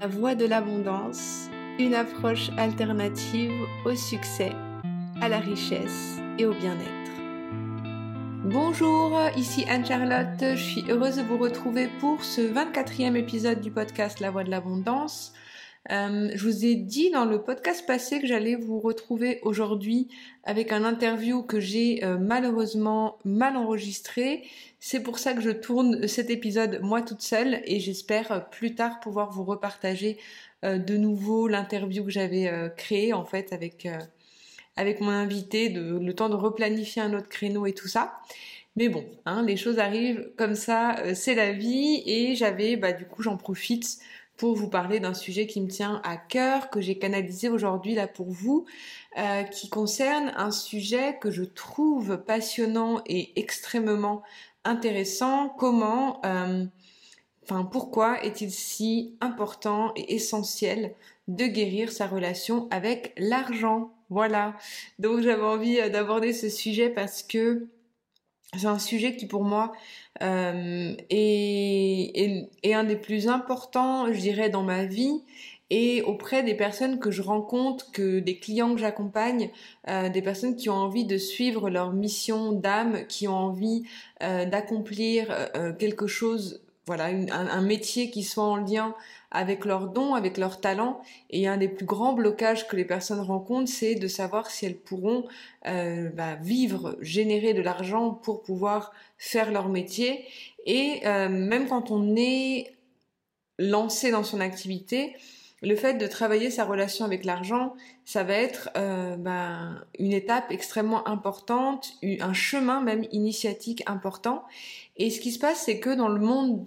La voie de l'abondance, une approche alternative au succès, à la richesse et au bien-être. Bonjour, ici Anne-Charlotte, je suis heureuse de vous retrouver pour ce 24e épisode du podcast La voie de l'abondance. Euh, je vous ai dit dans le podcast passé que j'allais vous retrouver aujourd'hui avec un interview que j'ai euh, malheureusement mal enregistré. C'est pour ça que je tourne cet épisode moi toute seule et j'espère euh, plus tard pouvoir vous repartager de nouveau l'interview que j'avais créée en fait avec avec mon invité, de, le temps de replanifier un autre créneau et tout ça. Mais bon, hein, les choses arrivent comme ça, c'est la vie et j'avais, bah du coup j'en profite pour vous parler d'un sujet qui me tient à cœur, que j'ai canalisé aujourd'hui là pour vous, euh, qui concerne un sujet que je trouve passionnant et extrêmement intéressant. Comment, euh, enfin pourquoi est-il si important et essentiel de guérir sa relation avec l'argent? Voilà. Donc j'avais envie euh, d'aborder ce sujet parce que c'est un sujet qui pour moi euh, est, un des plus importants, je dirais, dans ma vie et auprès des personnes que je rencontre, que des clients que j'accompagne, euh, des personnes qui ont envie de suivre leur mission d'âme, qui ont envie euh, d'accomplir quelque chose voilà, un, métier qui soit en lien avec leurs dons, avec leurs talents. Et un des plus grands blocages que les personnes rencontrent, c'est de savoir si elles pourront euh, bah, vivre, générer de l'argent pour pouvoir faire leur métier. Et euh, même quand on est lancé dans son activité, le fait de travailler sa relation avec l'argent, ça va être euh, ben, une étape extrêmement importante, un chemin même initiatique important. Et ce qui se passe, c'est que dans le monde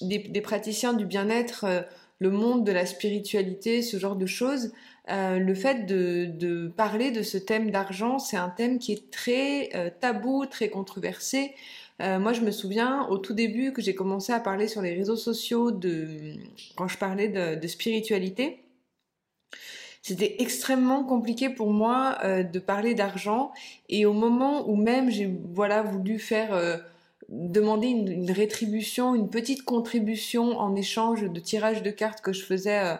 des, praticiens du bien-être, euh, le monde de la spiritualité, ce genre de choses, euh, le fait de, parler de ce thème d'argent, c'est un thème qui est très tabou, très controversé. Euh, moi, je me souviens au tout début que j'ai commencé à parler sur les réseaux sociaux de quand je parlais de, spiritualité. C'était extrêmement compliqué pour moi euh, de parler d'argent et au moment où même j'ai voilà voulu faire euh, demander une, rétribution, une petite contribution en échange de tirage de cartes que je faisais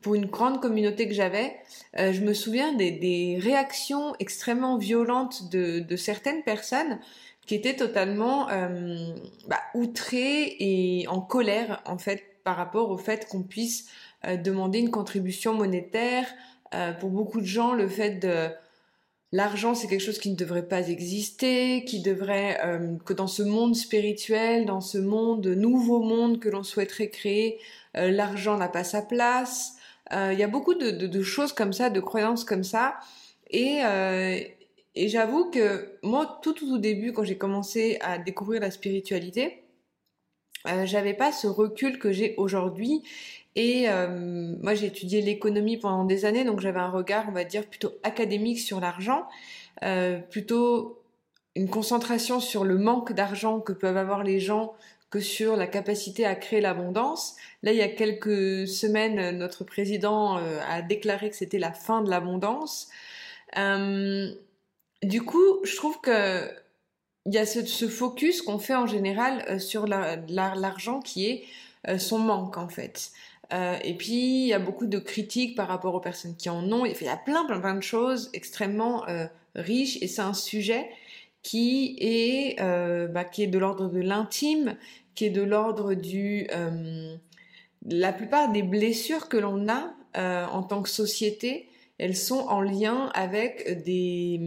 pour une grande communauté que j'avais, je me souviens des, réactions extrêmement violentes de certaines personnes qui était totalement euh, bah, outré et en colère en fait par rapport au fait qu'on puisse euh, demander une contribution monétaire. Euh, pour beaucoup de gens, le fait de l'argent c'est quelque chose qui ne devrait pas exister, qui devrait euh, que dans ce monde spirituel, dans ce monde nouveau monde que l'on souhaiterait créer, euh, l'argent n'a pas sa place. Il y a beaucoup de, choses comme ça, de croyances comme ça. Et, j'avoue que moi, tout, tout au début, quand j'ai commencé à découvrir la spiritualité, euh, j'avais pas ce recul que j'ai aujourd'hui. Et euh, moi, j'ai étudié l'économie pendant des années, donc j'avais un regard, on va dire, plutôt académique sur l'argent, euh, plutôt une concentration sur le manque d'argent que peuvent avoir les gens que sur la capacité à créer l'abondance. Là, il y a quelques semaines, notre président euh, a déclaré que c'était la fin de l'abondance. Du coup, je trouve que il y a ce, focus qu'on fait en général sur l'argent qui est son manque en fait. Euh, et puis il y a beaucoup de critiques par rapport aux personnes qui en ont. Il y a plein plein plein de choses extrêmement riches et c'est un sujet qui est bah, qui est de l'ordre de l'intime, qui est de l'ordre du la plupart des blessures que l'on a en tant que société elles sont en lien avec des,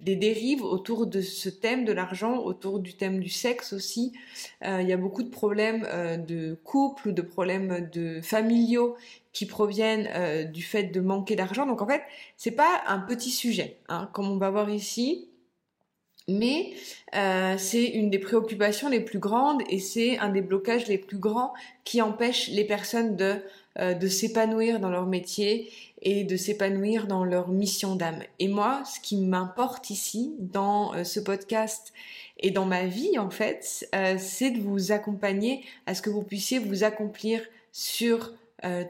dérives autour de ce thème de l'argent, autour du thème du sexe aussi. Euh, il y a beaucoup de problèmes euh, de couple ou de problèmes de familiaux qui proviennent euh, du fait de manquer d'argent. Donc en fait, c'est pas un petit sujet, hein, comme on va voir ici. Mais c'est une des préoccupations les plus grandes et c'est un des blocages les plus grands qui empêchent les personnes de euh, de s'épanouir dans leur métier et de s'épanouir dans leur mission d'âme. Et moi, ce qui m'importe ici, dans euh, ce podcast et dans ma vie, en fait, euh, c'est de vous accompagner à ce que vous puissiez vous accomplir sur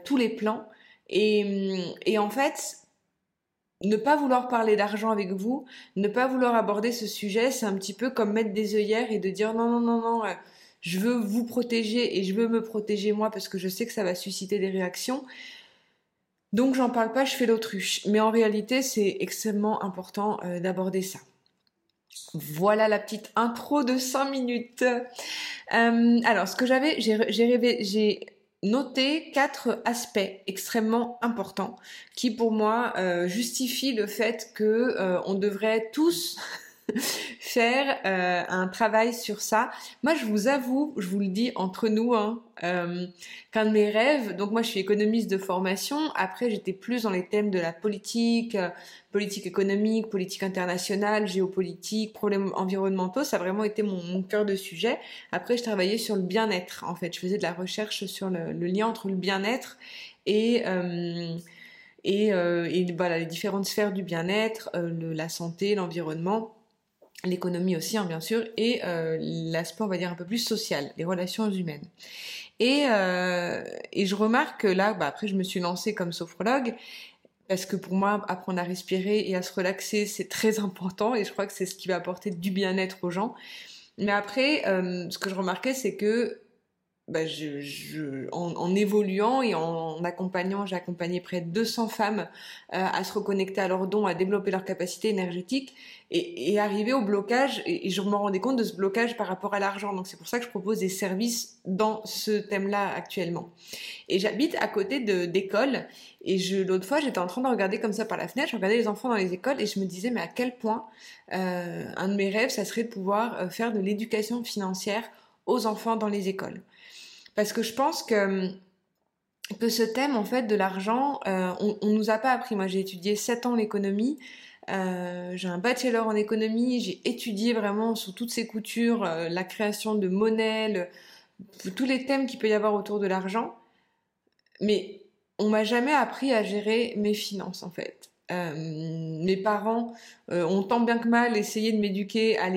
tous les plans. Et en fait, ne pas vouloir parler d'argent avec vous, ne pas vouloir aborder ce sujet, c'est un petit peu comme mettre des œillères et de dire non, non, non, non, je veux vous protéger et je veux me protéger moi parce que je sais que ça va susciter des réactions. Donc j'en parle pas, je fais l'autruche. Mais en réalité, c'est extrêmement important euh, d'aborder ça. Voilà la petite intro de 5 minutes. Euh, alors, ce que j'avais, j'ai noté quatre aspects extrêmement importants qui, pour moi, euh, justifient le fait que on devrait tous faire euh, un travail sur ça. Moi, je vous avoue, je vous le dis entre nous, hein, euh, qu'un de mes rêves, donc moi je suis économiste de formation, après j'étais plus dans les thèmes de la politique, euh, politique économique, politique internationale, géopolitique, problèmes environnementaux, ça a vraiment été mon, cœur de sujet. Après, je travaillais sur le bien-être, en fait, je faisais de la recherche sur le, lien entre le bien-être et... Et, les différentes sphères du bien-être, la santé, l'environnement l'économie aussi hein, bien sûr, et euh, l'aspect on va dire un peu plus social, les relations humaines. Et, euh, et je remarque que là, bah, après je me suis lancée comme sophrologue, parce que pour moi, apprendre à respirer et à se relaxer, c'est très important, et je crois que c'est ce qui va apporter du bien-être aux gens. Mais après, euh, ce que je remarquais, c'est que bah, en, évoluant et en, accompagnant, j'ai accompagné près de 200 femmes euh, à se reconnecter à leurs dons, à développer leur capacité énergétique et, arriver au blocage. Et, je me rendais compte de ce blocage par rapport à l'argent. Donc c'est pour ça que je propose des services dans ce thème-là actuellement. Et j'habite à côté d'écoles. Et l'autre fois, j'étais en train de regarder comme ça par la fenêtre. Je regardais les enfants dans les écoles et je me disais mais à quel point euh, un de mes rêves, ça serait de pouvoir euh, faire de l'éducation financière aux enfants dans les écoles. Parce que je pense que que ce thème en fait de l'argent, euh, on, on nous a pas appris. Moi, j'ai étudié 7 ans l'économie. Euh, j'ai un bachelor en économie. J'ai étudié vraiment sous toutes ces coutures euh, la création de monnaie, tous les thèmes qu'il peut y avoir autour de l'argent. Mais on m'a jamais appris à gérer mes finances en fait. Mes parents ont tant bien que mal essayé de m'éduquer à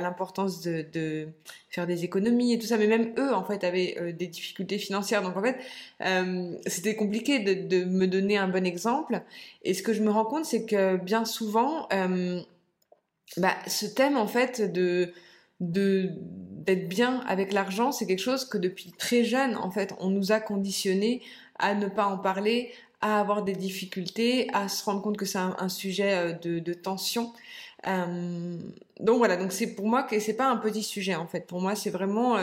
l'importance de, faire des économies et tout ça, mais même eux en fait avaient des difficultés financières. Donc en fait, c'était compliqué de, me donner un bon exemple. Et ce que je me rends compte, c'est que bien souvent, bah, ce thème en fait de d'être bien avec l'argent, c'est quelque chose que depuis très jeune, en fait, on nous a conditionné à ne pas en parler, à avoir des difficultés, à se rendre compte que c'est un, sujet euh, de, tension. Euh, donc voilà, donc c'est pour moi que c'est pas un petit sujet en fait. Pour moi, c'est vraiment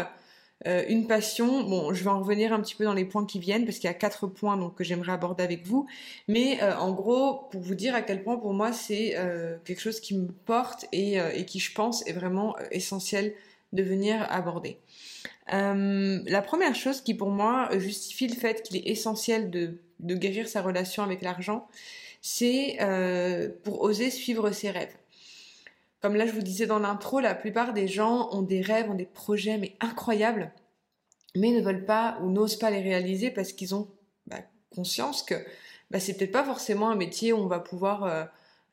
euh, une passion. Bon, je vais en revenir un petit peu dans les points qui viennent parce qu'il y a quatre points donc que j'aimerais aborder avec vous. Mais en gros, pour vous dire à quel point pour moi c'est quelque chose qui me porte et, qui, je pense, est vraiment essentiel de venir aborder. la première chose qui pour moi justifie le fait qu'il est essentiel de de guérir sa relation avec l'argent, c'est euh, pour oser suivre ses rêves. Comme là, je vous disais dans l'intro, la plupart des gens ont des rêves, ont des projets, mais incroyables, mais ne veulent pas ou n'osent pas les réaliser parce qu'ils ont bah, conscience que bah, c'est peut-être pas forcément un métier où on va pouvoir euh,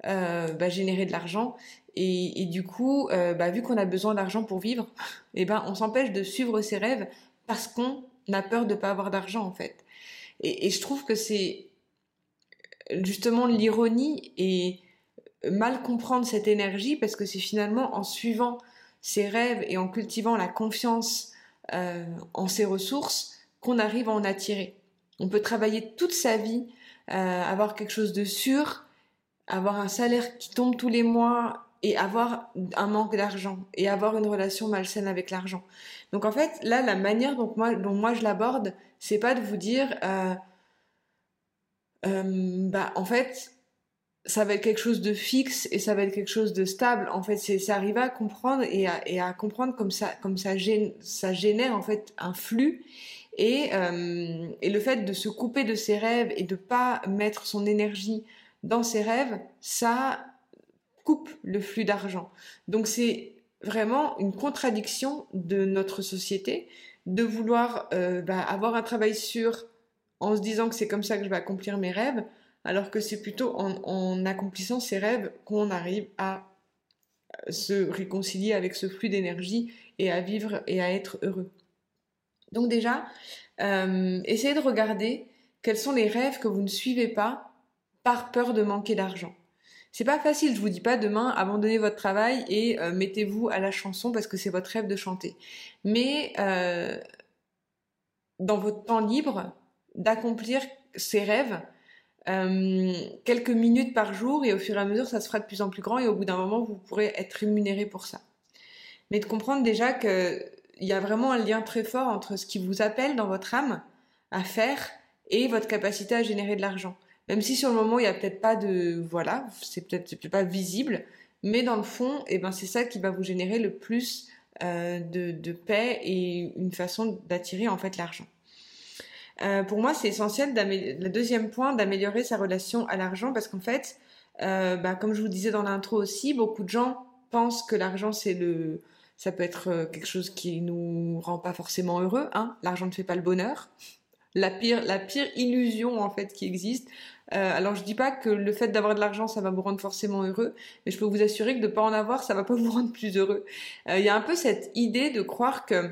euh, bah, générer de l'argent. Et, du coup, bah, vu qu'on a besoin d'argent pour vivre, et eh ben, on s'empêche de suivre ses rêves parce qu'on a peur de pas avoir d'argent en fait. Et, je trouve que c'est justement l'ironie et mal comprendre cette énergie parce que c'est finalement en suivant ses rêves et en cultivant la confiance euh, en ses ressources qu'on arrive à en attirer. On peut travailler toute sa vie, euh, avoir quelque chose de sûr, avoir un salaire qui tombe tous les mois et avoir un manque d'argent et avoir une relation malsaine avec l'argent. Donc en fait, là, la manière dont moi, dont moi je l'aborde, c'est pas de vous dire, euh, euh, bah en fait, ça va être quelque chose de fixe et ça va être quelque chose de stable. En fait, c'est arriver à comprendre et à, comprendre comme ça, comme ça, gêne, ça génère en fait un flux. Et, euh, et le fait de se couper de ses rêves et de pas mettre son énergie dans ses rêves, ça coupe le flux d'argent. Donc c'est vraiment une contradiction de notre société de vouloir euh, bah, avoir un travail sûr en se disant que c'est comme ça que je vais accomplir mes rêves, alors que c'est plutôt en, accomplissant ces rêves qu'on arrive à se réconcilier avec ce flux d'énergie et à vivre et à être heureux. Donc déjà, euh, essayez de regarder quels sont les rêves que vous ne suivez pas par peur de manquer d'argent. C'est pas facile, je vous dis pas demain abandonnez votre travail et euh, mettez-vous à la chanson parce que c'est votre rêve de chanter. Mais euh, dans votre temps libre, d'accomplir ces rêves, euh, quelques minutes par jour et au fur et à mesure ça se fera de plus en plus grand et au bout d'un moment vous pourrez être rémunéré pour ça. Mais de comprendre déjà qu'il y a vraiment un lien très fort entre ce qui vous appelle dans votre âme à faire et votre capacité à générer de l'argent. Même si sur le moment il n'y a peut-être pas de voilà, c'est peut-être peut pas visible, mais dans le fond, eh ben c'est ça qui va vous générer le plus euh, de, paix et une façon d'attirer en fait l'argent. Euh, pour moi, c'est essentiel, le deuxième point, d'améliorer sa relation à l'argent parce qu'en fait, euh, bah, comme je vous disais dans l'intro aussi, beaucoup de gens pensent que l'argent c'est le, ça peut être quelque chose qui nous rend pas forcément heureux. Hein l'argent ne fait pas le bonheur la pire, la pire illusion en fait qui existe. Euh, alors je dis pas que le fait d'avoir de l'argent ça va vous rendre forcément heureux, mais je peux vous assurer que de pas en avoir ça va pas vous rendre plus heureux. Euh, il y a un peu cette idée de croire que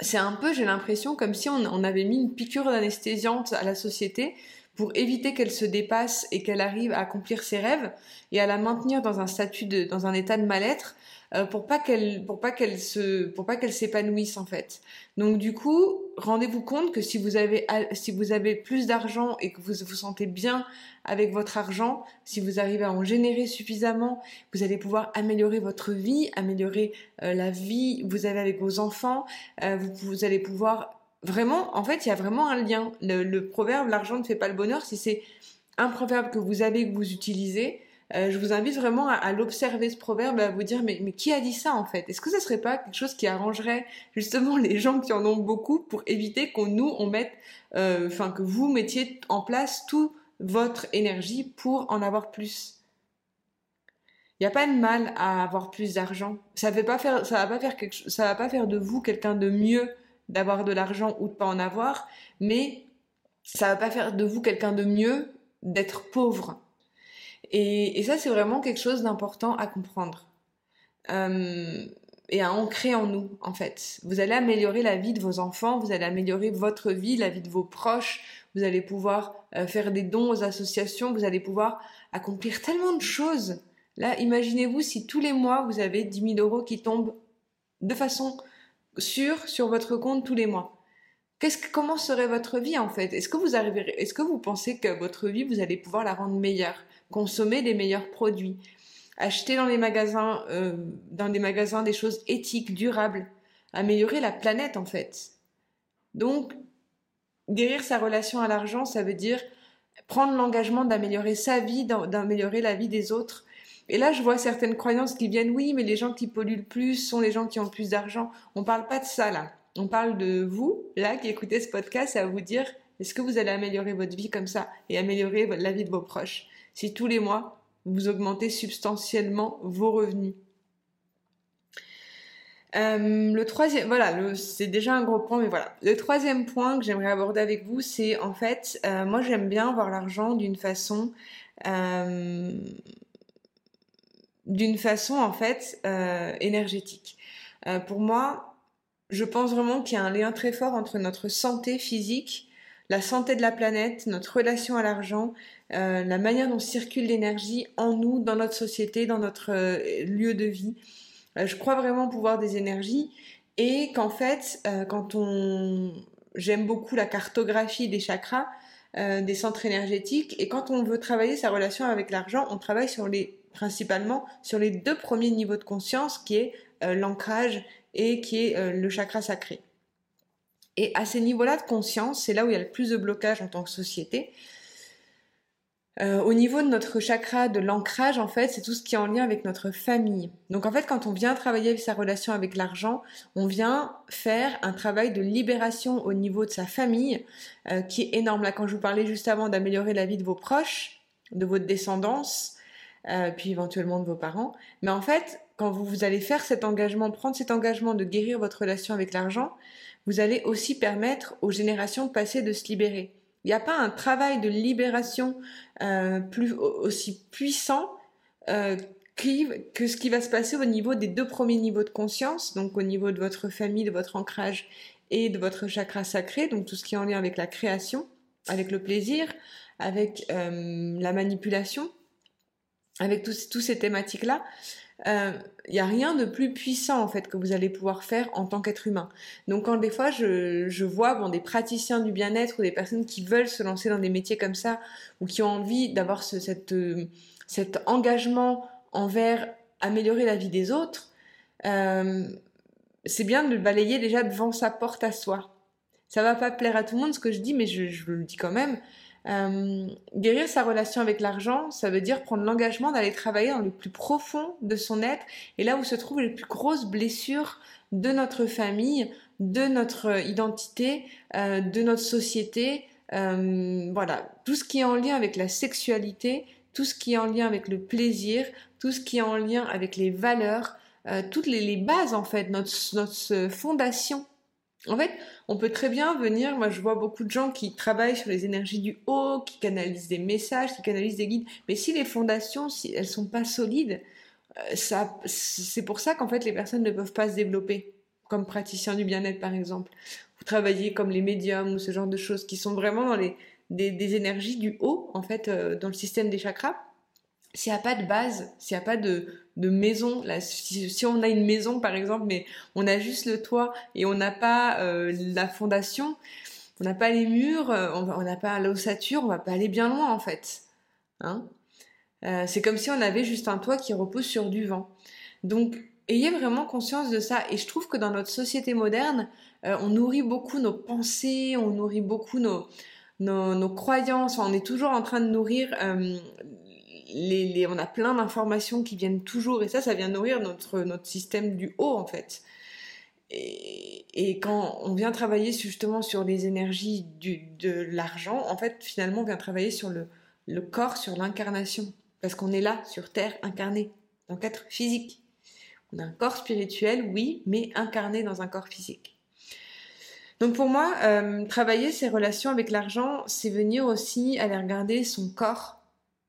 c'est un peu, j'ai l'impression, comme si on, on, avait mis une piqûre d'anesthésiante à la société pour éviter qu'elle se dépasse et qu'elle arrive à accomplir ses rêves et à la maintenir dans un statut de, dans un état de mal-être euh, pour pas qu'elle pour pas qu'elle se pour pas qu'elle s'épanouisse en fait. Donc du coup, rendez-vous compte que si vous avez si vous avez plus d'argent et que vous vous sentez bien avec votre argent, si vous arrivez à en générer suffisamment, vous allez pouvoir améliorer votre vie, améliorer euh, la vie que vous avez avec vos enfants, euh, vous, vous allez pouvoir vraiment en fait, il y a vraiment un lien. Le, le proverbe l'argent ne fait pas le bonheur si c'est un proverbe que vous avez que vous utilisez, euh, je vous invite vraiment à, l'observer ce proverbe, à vous dire mais, qui a dit ça en fait? Est-ce que ça serait pas quelque chose qui arrangerait justement les gens qui en ont beaucoup pour éviter qu'on nous on mette, euh, enfin que vous mettiez en place toute votre énergie pour en avoir plus? Il n'y a pas de mal à avoir plus d'argent. Ça ne va pas faire de vous quelqu'un de mieux d'avoir de l'argent ou de pas en avoir, mais ça va pas faire de vous quelqu'un de mieux d'être pauvre. Et, ça, c'est vraiment quelque chose d'important à comprendre euh, et à ancrer en nous, en fait. Vous allez améliorer la vie de vos enfants, vous allez améliorer votre vie, la vie de vos proches, vous allez pouvoir euh, faire des dons aux associations, vous allez pouvoir accomplir tellement de choses. Là, imaginez-vous si tous les mois, vous avez 10 000 euros qui tombent de façon sûre sur votre compte tous les mois. Qu'est-ce que, comment serait votre vie en fait? Est-ce que vous arriverez, est-ce que vous pensez que votre vie vous allez pouvoir la rendre meilleure? Consommer des meilleurs produits, acheter dans les magasins, euh, dans des magasins des choses éthiques, durables, améliorer la planète en fait. Donc, guérir sa relation à l'argent, ça veut dire prendre l'engagement d'améliorer sa vie, d'améliorer la vie des autres. Et là, je vois certaines croyances qui viennent, oui, mais les gens qui polluent le plus sont les gens qui ont plus d'argent. On parle pas de ça là. On parle de vous, là, qui écoutez ce podcast, à vous dire, est-ce que vous allez améliorer votre vie comme ça et améliorer la vie de vos proches? Si tous les mois, vous augmentez substantiellement vos revenus. Euh, le troisième, voilà, c'est déjà un gros point, mais voilà. Le troisième point que j'aimerais aborder avec vous, c'est en fait, euh, moi j'aime bien voir l'argent d'une façon, euh, d'une façon en fait énergétique. pour moi, je pense vraiment qu'il y a un lien très fort entre notre santé physique la santé de la planète, notre relation à l'argent, euh, la manière dont circule l'énergie en nous, dans notre société, dans notre euh, lieu de vie. Euh, je crois vraiment pouvoir des énergies et qu'en fait, quand on... J'aime beaucoup la cartographie des chakras, des centres énergétiques et quand on veut travailler sa relation avec l'argent, on travaille principalement sur les deux premiers niveaux de conscience qui est l'ancrage et qui est le chakra sacré. Et à ces niveaux-là de conscience, c'est là où il y a le plus de blocage en tant que société. Euh, au niveau de notre chakra de l'ancrage, en fait, c'est tout ce qui est en lien avec notre famille. Donc en fait, quand on vient travailler sa relation avec l'argent, on vient faire un travail de libération au niveau de sa famille, euh, qui est énorme. Là, quand je vous parlais juste avant d'améliorer la vie de vos proches, de votre descendance, euh, puis éventuellement de vos parents. Mais en fait, quand vous, vous allez faire cet engagement, prendre cet engagement de guérir votre relation avec l'argent, vous allez aussi permettre aux générations passées de se libérer. Il n'y a pas un travail de libération euh, plus aussi puissant euh, que ce qui va se passer au niveau des deux premiers niveaux de conscience, donc au niveau de votre famille, de votre ancrage et de votre chakra sacré, donc tout ce qui est en lien avec la création, avec le plaisir, avec euh, la manipulation. avec tous, ces thématiques-là, il euh, n'y a rien de plus puissant en fait que vous allez pouvoir faire en tant qu'être humain. Donc quand des fois je, vois des praticiens du bien-être ou des personnes qui veulent se lancer dans des métiers comme ça ou qui ont envie d'avoir euh, cet engagement envers améliorer la vie des autres, euh, c'est bien de balayer déjà devant sa porte à soi. Ça va pas plaire à tout le monde ce que je dis, mais je le dis quand même. Euh, guérir sa relation avec l'argent, ça veut dire prendre l'engagement d'aller travailler dans le plus profond de son être et là où se trouvent les plus grosses blessures de notre famille, de notre identité, euh, de notre société. Euh, voilà, tout ce qui est en lien avec la sexualité, tout ce qui est en lien avec le plaisir, tout ce qui est en lien avec les valeurs, toutes les, les, bases en fait, notre, notre fondation en fait, on peut très bien venir, moi je vois beaucoup de gens qui travaillent sur les énergies du haut, qui canalisent des messages, qui canalisent des guides, mais si les fondations, si elles sont pas solides, euh, c'est pour ça qu'en fait les personnes ne peuvent pas se développer, comme praticien du bien-être par exemple. Vous travaillez comme les médiums ou ce genre de choses qui sont vraiment les, des, énergies du haut, en fait, euh, dans le système des chakras. S'il n'y a pas de base, s'il n'y a pas de, de maison. Là, si, on a une maison par exemple, mais on a juste le toit et on n'a pas euh, la fondation, on n'a pas les murs, euh, on n'a pas l'ossature, on va pas aller bien loin en fait. Hein euh, c'est comme si on avait juste un toit qui repose sur du vent. Donc ayez vraiment conscience de ça. Et je trouve que dans notre société moderne, on nourrit beaucoup nos pensées, on nourrit beaucoup nos, nos, nos croyances. on est toujours en train de nourrir on a plein d'informations qui viennent toujours, et ça, ça vient nourrir notre, notre système du haut, en fait. Et, quand on vient travailler justement sur les énergies de l'argent, en fait, finalement, on vient travailler sur le, le corps, sur l'incarnation. Parce qu'on est là, sur Terre, incarné, donc être physique. On a un corps spirituel, oui, mais incarné dans un corps physique. Donc pour moi, euh, travailler ses relations avec l'argent, c'est venir aussi aller regarder son corps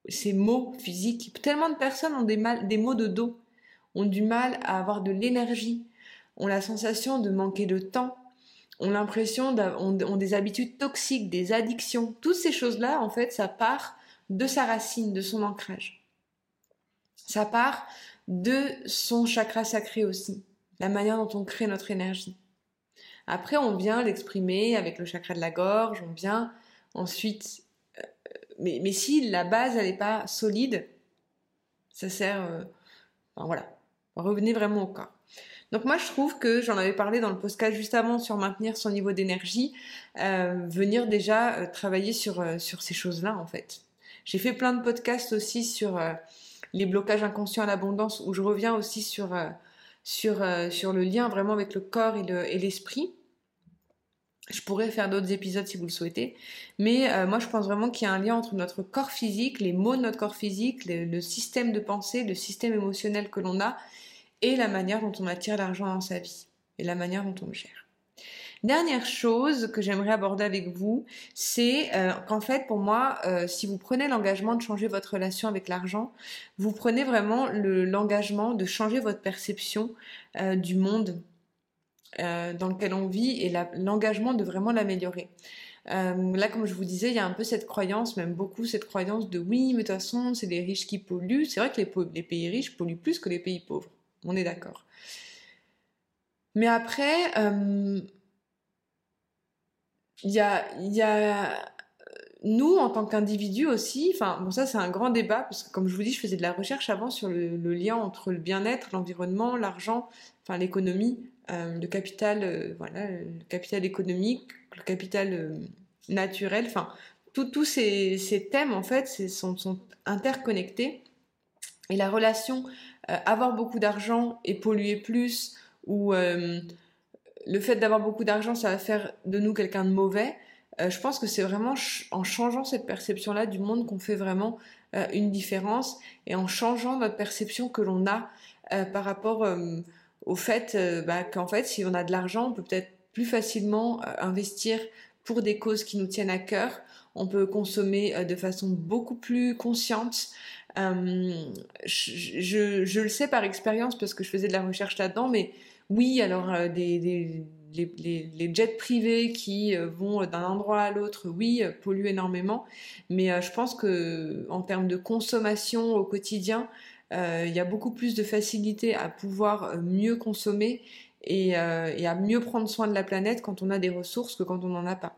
ces maux physiques. Tellement de personnes ont des, maux de dos, ont du mal à avoir de l'énergie, ont la sensation de manquer de temps, ont l'impression ont, des habitudes toxiques, des addictions. Toutes ces choses-là, en fait, ça part de sa racine, de son ancrage. Ça part de son chakra sacré aussi, la manière dont on crée notre énergie. Après, on vient l'exprimer avec le chakra de la gorge, on vient ensuite mais, si la base elle n'est pas solide, ça sert. Euh, voilà. Revenez vraiment au corps. Donc moi je trouve que j'en avais parlé dans le podcast juste avant sur maintenir son niveau d'énergie, euh, venir déjà euh, travailler sur, ces choses-là en fait. J'ai fait plein de podcasts aussi sur les blocages inconscients à l'abondance où je reviens aussi sur le lien vraiment avec le corps et l'esprit. Je pourrais faire d'autres épisodes si vous le souhaitez, mais euh, moi je pense vraiment qu'il y a un lien entre notre corps physique, les mots de notre corps physique, le, système de pensée, le système émotionnel que l'on a et la manière dont on attire l'argent dans sa vie et la manière dont on le gère. Dernière chose que j'aimerais aborder avec vous, c'est euh, qu'en fait pour moi, euh, si vous prenez l'engagement de changer votre relation avec l'argent, vous prenez vraiment l'engagement de changer votre perception du monde euh, dans lequel on vit et l'engagement de vraiment l'améliorer. Euh, là, comme je vous disais, il y a un peu cette croyance, même beaucoup cette croyance de oui, mais de toute façon, c'est les riches qui polluent. C'est vrai que les, pays riches polluent plus que les pays pauvres. On est d'accord. Mais après, euh, il y, a, y a nous, en tant qu'individus aussi, enfin, bon, ça c'est un grand débat, parce que comme je vous dis, je faisais de la recherche avant sur le, le lien entre le bien-être, l'environnement, l'argent, enfin l'économie, euh, le capital, euh, voilà, le capital économique, le capital euh, naturel, enfin, tous ces, ces, thèmes en fait sont, sont, interconnectés. Et la relation avoir beaucoup d'argent et polluer plus, ou le fait d'avoir beaucoup d'argent, ça va faire de nous quelqu'un de mauvais. je pense que c'est vraiment en changeant cette perception-là du monde qu'on fait vraiment une différence et en changeant notre perception que l'on a par rapport au fait euh, bah, qu'en fait, si on a de l'argent, on peut peut-être plus facilement euh, investir pour des causes qui nous tiennent à cœur. On peut consommer euh, de façon beaucoup plus consciente. Je, le sais par expérience parce que je faisais de la recherche là-dedans, mais oui, alors des les, jets privés qui vont d'un endroit à l'autre, oui, polluent énormément, mais je pense que en termes de consommation au quotidien, il y a beaucoup plus de facilité à pouvoir mieux consommer et, et à mieux prendre soin de la planète quand on a des ressources que quand on n'en a pas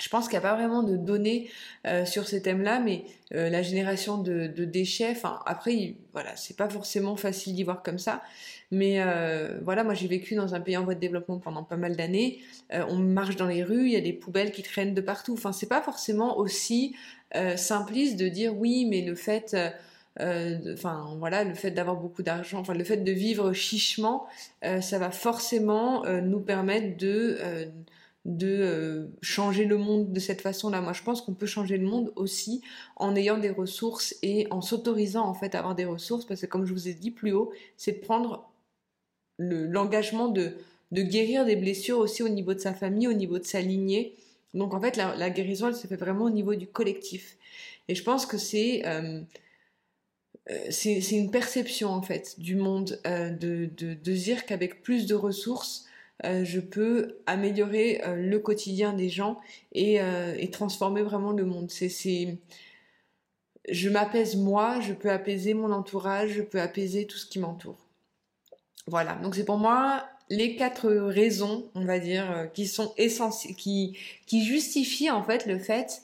je pense qu'il n'y a pas vraiment de données euh, sur ces thèmes-là, mais euh, la génération de, déchets, après, voilà, c'est pas forcément facile d'y voir comme ça, mais euh, voilà, moi j'ai vécu dans un pays en voie de développement pendant pas mal d'années. on marche dans les rues, il y a des poubelles qui traînent de partout. Enfin, c'est pas forcément aussi simpliste de dire oui, mais le fait enfin voilà, le fait d'avoir beaucoup d'argent, enfin le fait de vivre chichement, ça va forcément nous permettre de de euh, changer le monde de cette façon-là. Moi, je pense qu'on peut changer le monde aussi en ayant des ressources et en s'autorisant en fait à avoir des ressources, parce que comme je vous ai dit plus haut, c'est de prendre l'engagement de, de guérir des blessures aussi au niveau de sa famille, au niveau de sa lignée. Donc en fait, la, guérison, elle se fait vraiment au niveau du collectif. Et je pense que c'est euh, euh, c'est une perception en fait du monde de, de, dire qu'avec plus de ressources, euh, je peux améliorer euh, le quotidien des gens euh, et, transformer vraiment le monde. C'est, je m'apaise moi, je peux apaiser mon entourage, je peux apaiser tout ce qui m'entoure. Voilà, donc c'est pour moi les quatre raisons, on va dire, qui sont essentielles, qui justifient en fait le fait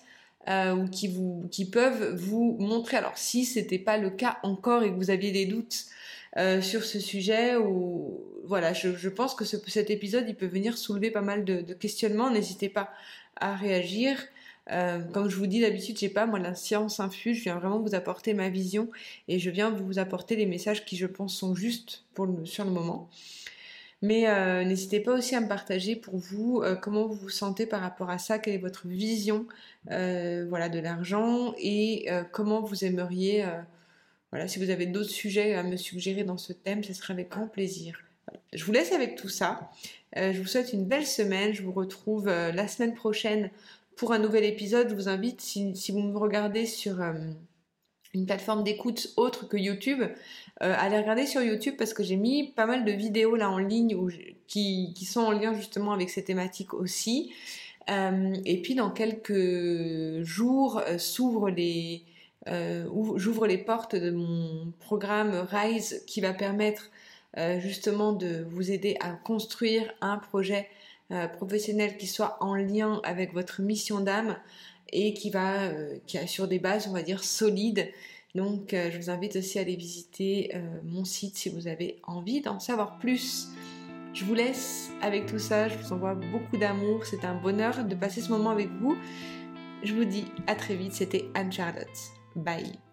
ou qui vous, qui peuvent vous montrer. Alors si c'était pas le cas encore et que vous aviez des doutes euh, sur ce sujet ou voilà, je, pense que cet épisode il peut venir soulever pas mal de, questionnements. N'hésitez pas à réagir. Euh, comme je vous dis d'habitude, j'ai pas moi la science infuse, je viens vraiment vous apporter ma vision et je viens vous apporter les messages qui je pense sont justes pour le, sur le moment. Mais euh, n'hésitez pas aussi à me partager pour vous comment vous vous sentez par rapport à ça, quelle est votre vision voilà de l'argent et comment vous aimeriez voilà, si vous avez d'autres sujets à me suggérer dans ce thème, ce sera avec grand plaisir. Je vous laisse avec tout ça. Euh, je vous souhaite une belle semaine. Je vous retrouve euh, la semaine prochaine pour un nouvel épisode. Je vous invite, si, vous me regardez sur euh, une plateforme d'écoute autre que YouTube, à aller regarder sur YouTube parce que j'ai mis pas mal de vidéos là en ligne qui, sont en lien justement avec ces thématiques aussi. et puis dans quelques jours euh, j'ouvre les portes de mon programme RISE qui va permettre euh, justement de vous aider à construire un projet euh, professionnel qui soit en lien avec votre mission d'âme et qui va sur des bases on va dire solides. Donc je vous invite aussi à aller visiter mon site si vous avez envie d'en savoir plus. Je vous laisse avec tout ça, je vous envoie beaucoup d'amour, c'est un bonheur de passer ce moment avec vous. Je vous dis à très vite, c'était Anne Charlotte. Bye.